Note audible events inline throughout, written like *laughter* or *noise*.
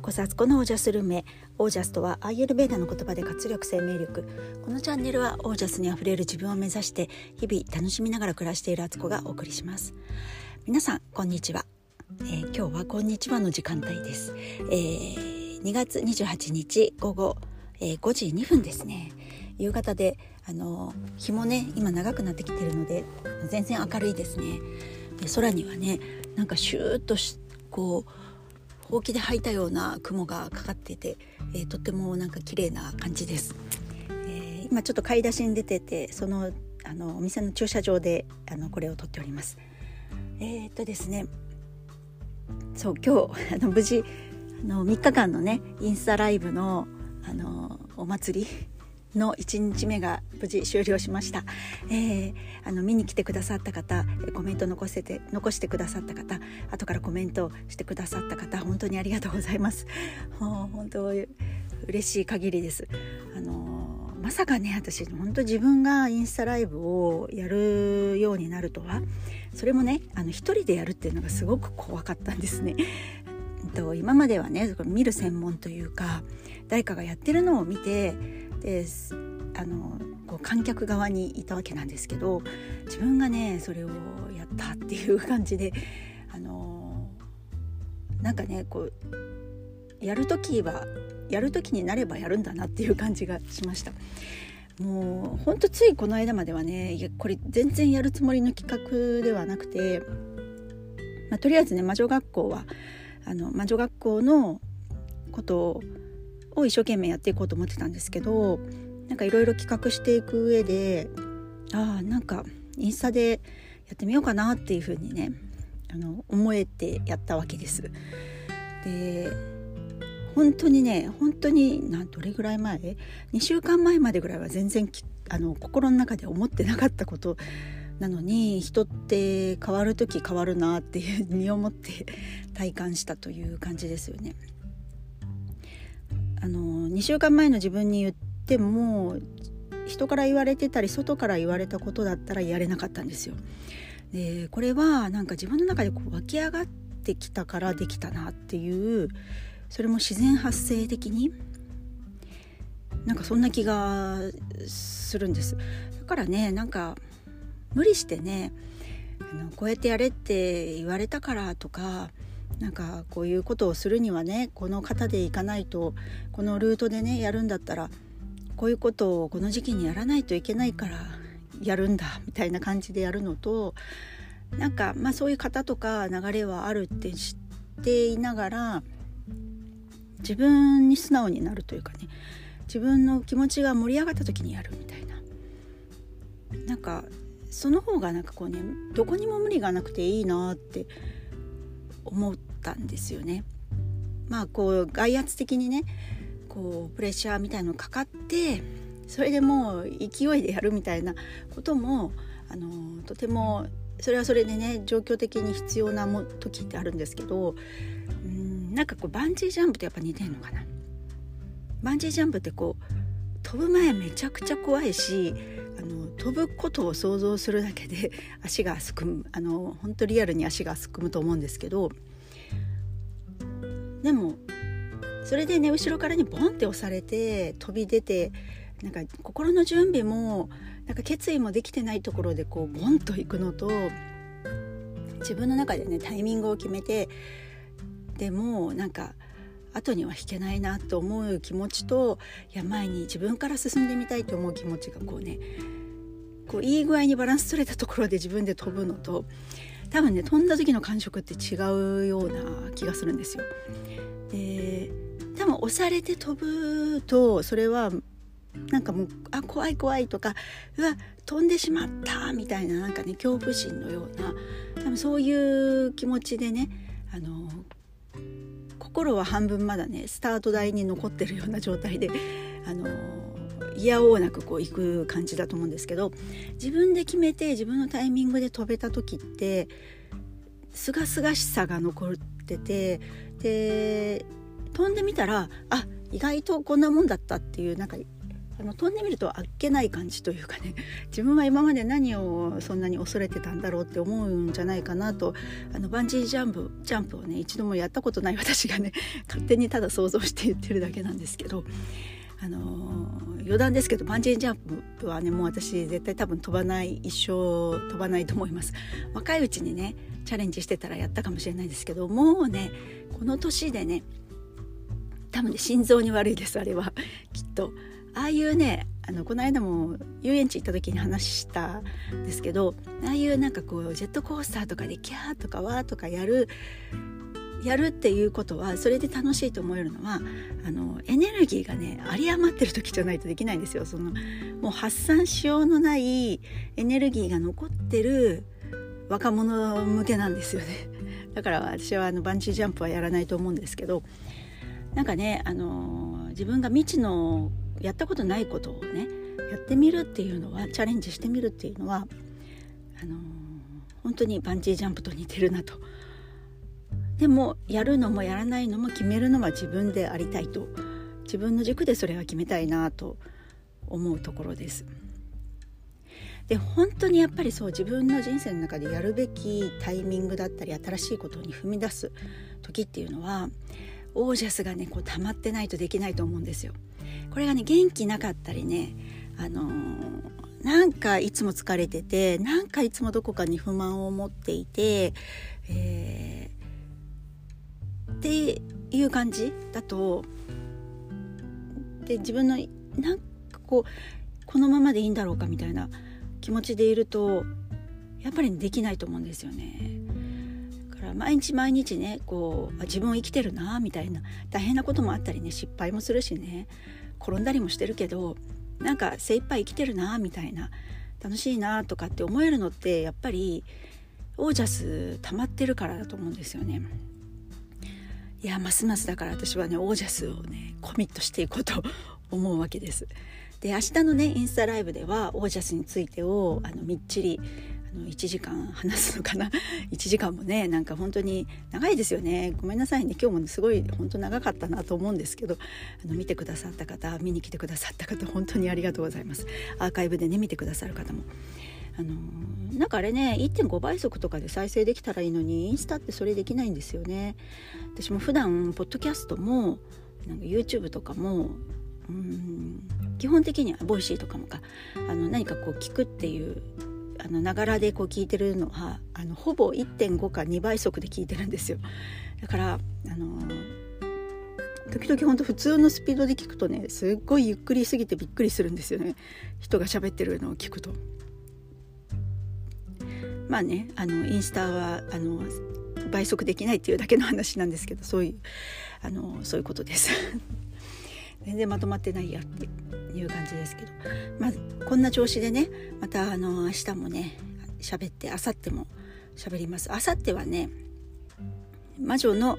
うこそあつこのオージャスルームへオージャスとはアイエルベーダの言葉で活力生命力。このチャンネルはオージャスにあふれる自分を目指して日々楽しみながら暮らしているあつこがお送りします。皆さんこんにちは、えー、今日はこんにちはの時間帯です、えー、2月28日午後、えー、5時2分ですね。夕方であの日もね今長くなってきてるので全然明るいですね。で空にはねなんかシューッとこうほうきで履いたような雲がかかっていて、えー、とってもなんか綺麗な感じです、えー、今ちょっと買い出しに出ててそのあのお店の駐車場であのこれを撮っております。えー、っとですねそう今日 *laughs* あの無事あの3日間のねインスタライブのあのお祭りの1日目が無事終了しました、えー、あの見に来てくださった方コメント残せて残してくださった方後からコメントしてくださった方本当にありがとうございます。*laughs* 本当嬉しい限りです。あのまさかね私本当自分がインスタライブをやるようになるとは。それもねあの一人でやるっていうのがすごく怖かったんですね。*laughs* と今まではね見る専門というか誰かがやってるのを見てであのこう観客側にいたわけなんですけど自分がねそれをやったっていう感じであのなんかねこうやる時はやる時になればやるんだなっていう感じがしました。もうほんとついこの間まではねいやこれ全然やるつもりの企画ではなくて、まあ、とりあえずね魔女学校はあの魔女学校のことをを一生懸命やっていこうと思ってたんですけどなんかいろいろ企画していく上でああなんかインスタでやってみようかなっていうふうにねあの思えてやったわけです。で本当にね本当になどれぐらい前？2週間前までぐらいは全然あの心の中で思ってなかったことなのに人って変わる時変わるなっていう身をもって体感したという感じですよね。あの2週間前の自分に言っても人から言われてたり外から言われたことだったらやれなかったんですよ。でこれはなんか自分の中でこう湧き上がってきたからできたなっていうそれも自然発生的になんかそんな気がするんです。だからねなんか無理してねあのこうやってやれって言われたからとかなんかこういうことをするにはねこの方で行かないとこのルートでねやるんだったらこういうことをこの時期にやらないといけないからやるんだみたいな感じでやるのとなんかまあそういう方とか流れはあるって知っていながら自分に素直になるというかね自分の気持ちが盛り上がった時にやるみたいな。なんかその方がなんかこうねどこにも無理がなくていいなって思ったんですよね。まあこう外圧的にねこうプレッシャーみたいのかかってそれでもう勢いでやるみたいなこともあのとてもそれはそれでね状況的に必要なも時ってあるんですけどうんなんかこうバンジージャンプとやっぱ似てんのかな。バンジージャンプってこう飛ぶ前めちゃくちゃ怖いし飛ぶことを想像するだけで *laughs* 足がすくむ。あの本当リアルに足がすくむと思うんですけどでもそれでね後ろからにボンって押されて飛び出てなんか心の準備もなんか決意もできてないところでこうボンと行くのと自分の中でねタイミングを決めてでもなんか後には引けないなと思う気持ちといや前に自分から進んでみたいと思う気持ちがこうねこういい具合にバランス取れたところで自分で飛ぶのと多分ね飛んだ時の感触って違うような気がするんですよ。で多分押されて飛ぶとそれはなんかもうあ怖い怖いとかうわ飛んでしまったみたいななんかね恐怖心のような多分そういう気持ちでねあの心は半分まだねスタート台に残ってるような状態であのいやおうなくこう行く感じだと思うんですけど自分で決めて自分のタイミングで飛べた時ってすがすがしさが残っててで飛んでみたらあ意外とこんなもんだったっていうなんかあの飛んでみるとあっけない感じというかね *laughs* 自分は今まで何をそんなに恐れてたんだろうって思うんじゃないかなとあのバンジージャンプジャンプをね一度もやったことない私がね勝手にただ想像して言ってるだけなんですけど。あの余談ですけどバンジージャンプはねもう私絶対多分飛ばない一生飛ばないと思います。若いうちにねチャレンジしてたらやったかもしれないですけどもうねこの年でね多分ね心臓に悪いですあれは。きっと。ああいうねあのこの間も遊園地行った時に話したんですけどああいうなんかこうジェットコースターとかでキャーとかワーとかやるやるっていうことはそれで楽しいと思えるのはあのエネルギーがね有り余ってる時じゃないとできないんですよそのもう発散しようのないエネルギーが残ってる若者向けなんですよね *laughs* だから私はあのバンジージャンプはやらないと思うんですけどなんかねあの自分が未知のやったことないことをねやってみるっていうのはチャレンジしてみるっていうのはあの本当にバンジージャンプと似てるなと。でもやるのもやらないのも決めるのは自分でありたいと自分の軸でそれは決めたいなと思うところです。で本当にやっぱりそう自分の人生の中でやるべきタイミングだったり新しいことに踏み出す時っていうのはオージャスがねこう溜まってないとできないと思うんですよ。これがね元気なかったりねあのー、なんかいつも疲れててなんかいつもどこかに不満を持っていて、えー、っていう感じだとで自分のなんかこうこのままでいいんだろうかみたいな気持ちでいるとやっぱりできないと思うんですよね。から毎日毎日ねこう自分を生きてるなみたいな大変なこともあったりね失敗もするしね転んだりもしてるけどなんか精一杯生きてるなみたいな楽しいなとかって思えるのってやっぱりオージャス溜まってるからだと思うんですよね。いやますますだから私はねオージャスをねコミットしていこうと思うわけです。で明日のねインスタライブではオージャスについてをあのみっちりあの1時間話すのかな *laughs* 1時間もねなんか本当に長いですよねごめんなさいね今日もすごい本当長かったなと思うんですけどあの見てくださった方見に来てくださった方本当にありがとうございますアーカイブでね見てくださる方も。あのなんかあれね1.5倍速とかで再生できたらいいのにインスタってそれできないんですよね。私も普段ポッドキャストもなんか YouTube とかもうん基本的にはボイシーとかもか。あの何かこう聞くっていうあのながらでこう聞いてるのはあのほぼ1.5か2倍速で聞いてるんですよ。だからあの時々ほんと普通のスピードで聞くとねすっごいゆっくりすぎてびっくりするんですよね。人が喋ってるのを聞くと。まあねあのインスタはあの倍速できないっていうだけの話なんですけどそういうあのそういうことです。*laughs* 全然まとまってないやっていう感じですけど、まあ、こんな調子でねまたあの明日もね喋って明後日も喋ります。明後日はね魔女の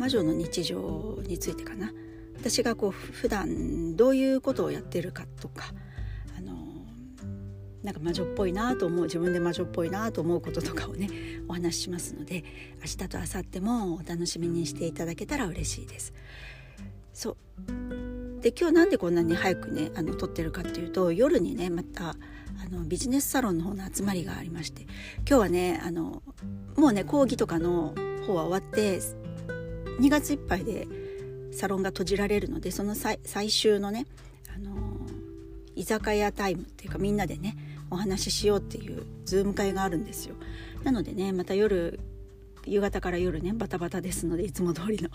魔女の日常についてかな。私がこう普段どういうことをやってるかとかなんか魔女っぽいなと思う自分で魔女っぽいなと思うこととかをね *laughs* お話ししますので明日と明後日もお楽しみにしていただけたら嬉しいです。そうで今日なんでこんなに早くねあの撮ってるかっていうと夜にねまたあのビジネスサロンの方の集まりがありまして今日はねあのもうね講義とかの方は終わって2月いっぱいでサロンが閉じられるのでその最終のねあの居酒屋タイムっていうかみんなでねお話ししようっていうズーム会があるんですよ。なのでねまた夜夕方から夜ねバタバタですのでいつも通りの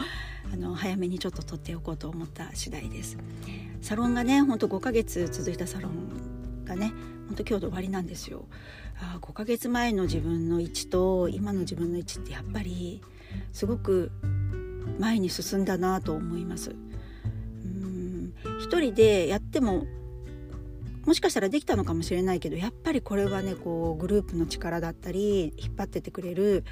あの早めにちょっと撮っておこうと思った次第です。サロンがねほんと5ヶ月続いたサロンがねほんと今日で終わりなんですよ。あ5ヶ月前の自分の位置と今の自分の位置ってやっぱりすごく前に進んだなと思います。うん一人でやってももしかしたらできたのかもしれないけどやっぱりこれはねこうグループの力だったり引っ張っててくれる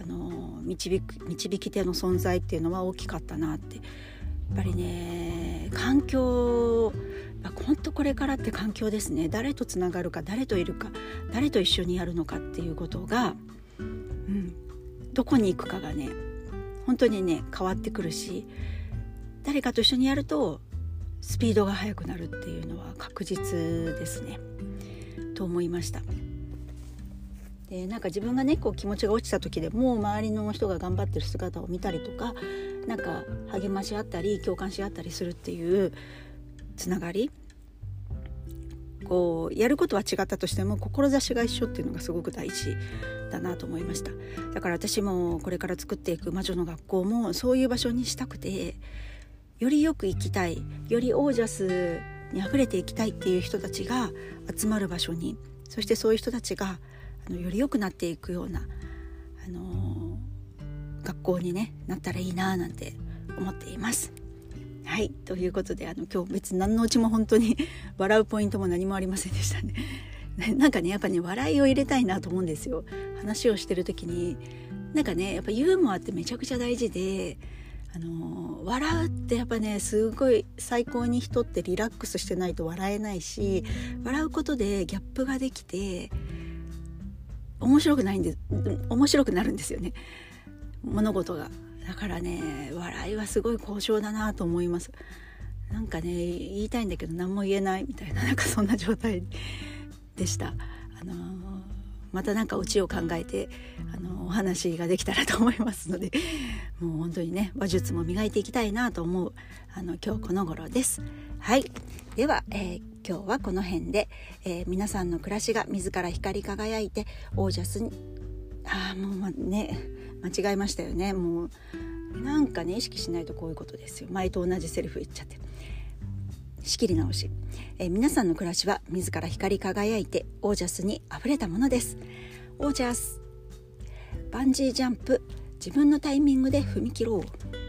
あの導く導き手の存在っていうのは大きかったなって。やっぱりね環境本当これからって環境ですね。誰とつながるか誰といるか誰と一緒にやるのかっていうことが、うん、どこに行くかがね本当にね変わってくるし誰かと一緒にやるとスピードが速くなるっていうのは確実ですね。と思いました。でなんか自分がねこう気持ちが落ちた時でも周りの人が頑張ってる姿を見たりとかなんか励まし合ったり共感し合ったりするっていうつながり。こうやることは違ったとしても志が一緒っていうのがすごく大事だなと思いました。だから私もこれから作っていく魔女の学校もそういう場所にしたくてよりよく生きたいよりオージャスにあふれていきたいっていう人たちが集まる場所にそしてそういう人たちがあのより良くなっていくような、あの、学校に、ね、なったらいいななんて思っています。はいということであの今日別に何のうちも本当に *laughs* 笑うポイントも何もありませんでしたね。*laughs* なんかねやっぱね笑いを入れたいなと思うんですよ。話をしてる時になんかねやっぱユーモアってめちゃくちゃ大事であの笑うってやっぱねすごい最高に人ってリラックスしてないと笑えないし笑うことでギャップができて面白くないんで面白くなるんですよね。物事が。だからね笑いはすごい交渉だなと思います。なんかね言いたいんだけど何も言えないみたいななんかそんな状態でした。あの、また何かオチを考えてあの、お話ができたらと思いますのでもう本当にね話術も磨いていきたいなと思うあの今日この頃です。はい。では、えー今日はこの辺で、えー、皆さんの暮らしが自ら光り輝いてオージャスにああもう、ま、ね間違えましたよね。もうなんかね意識しないとこういうことですよ。前と同じセリフ言っちゃって。仕切り直し、えー、皆さんの暮らしは自ら光り輝いてオージャスにあふれたものです。オージャス。バンジージャンプ。自分のタイミングで踏み切ろう。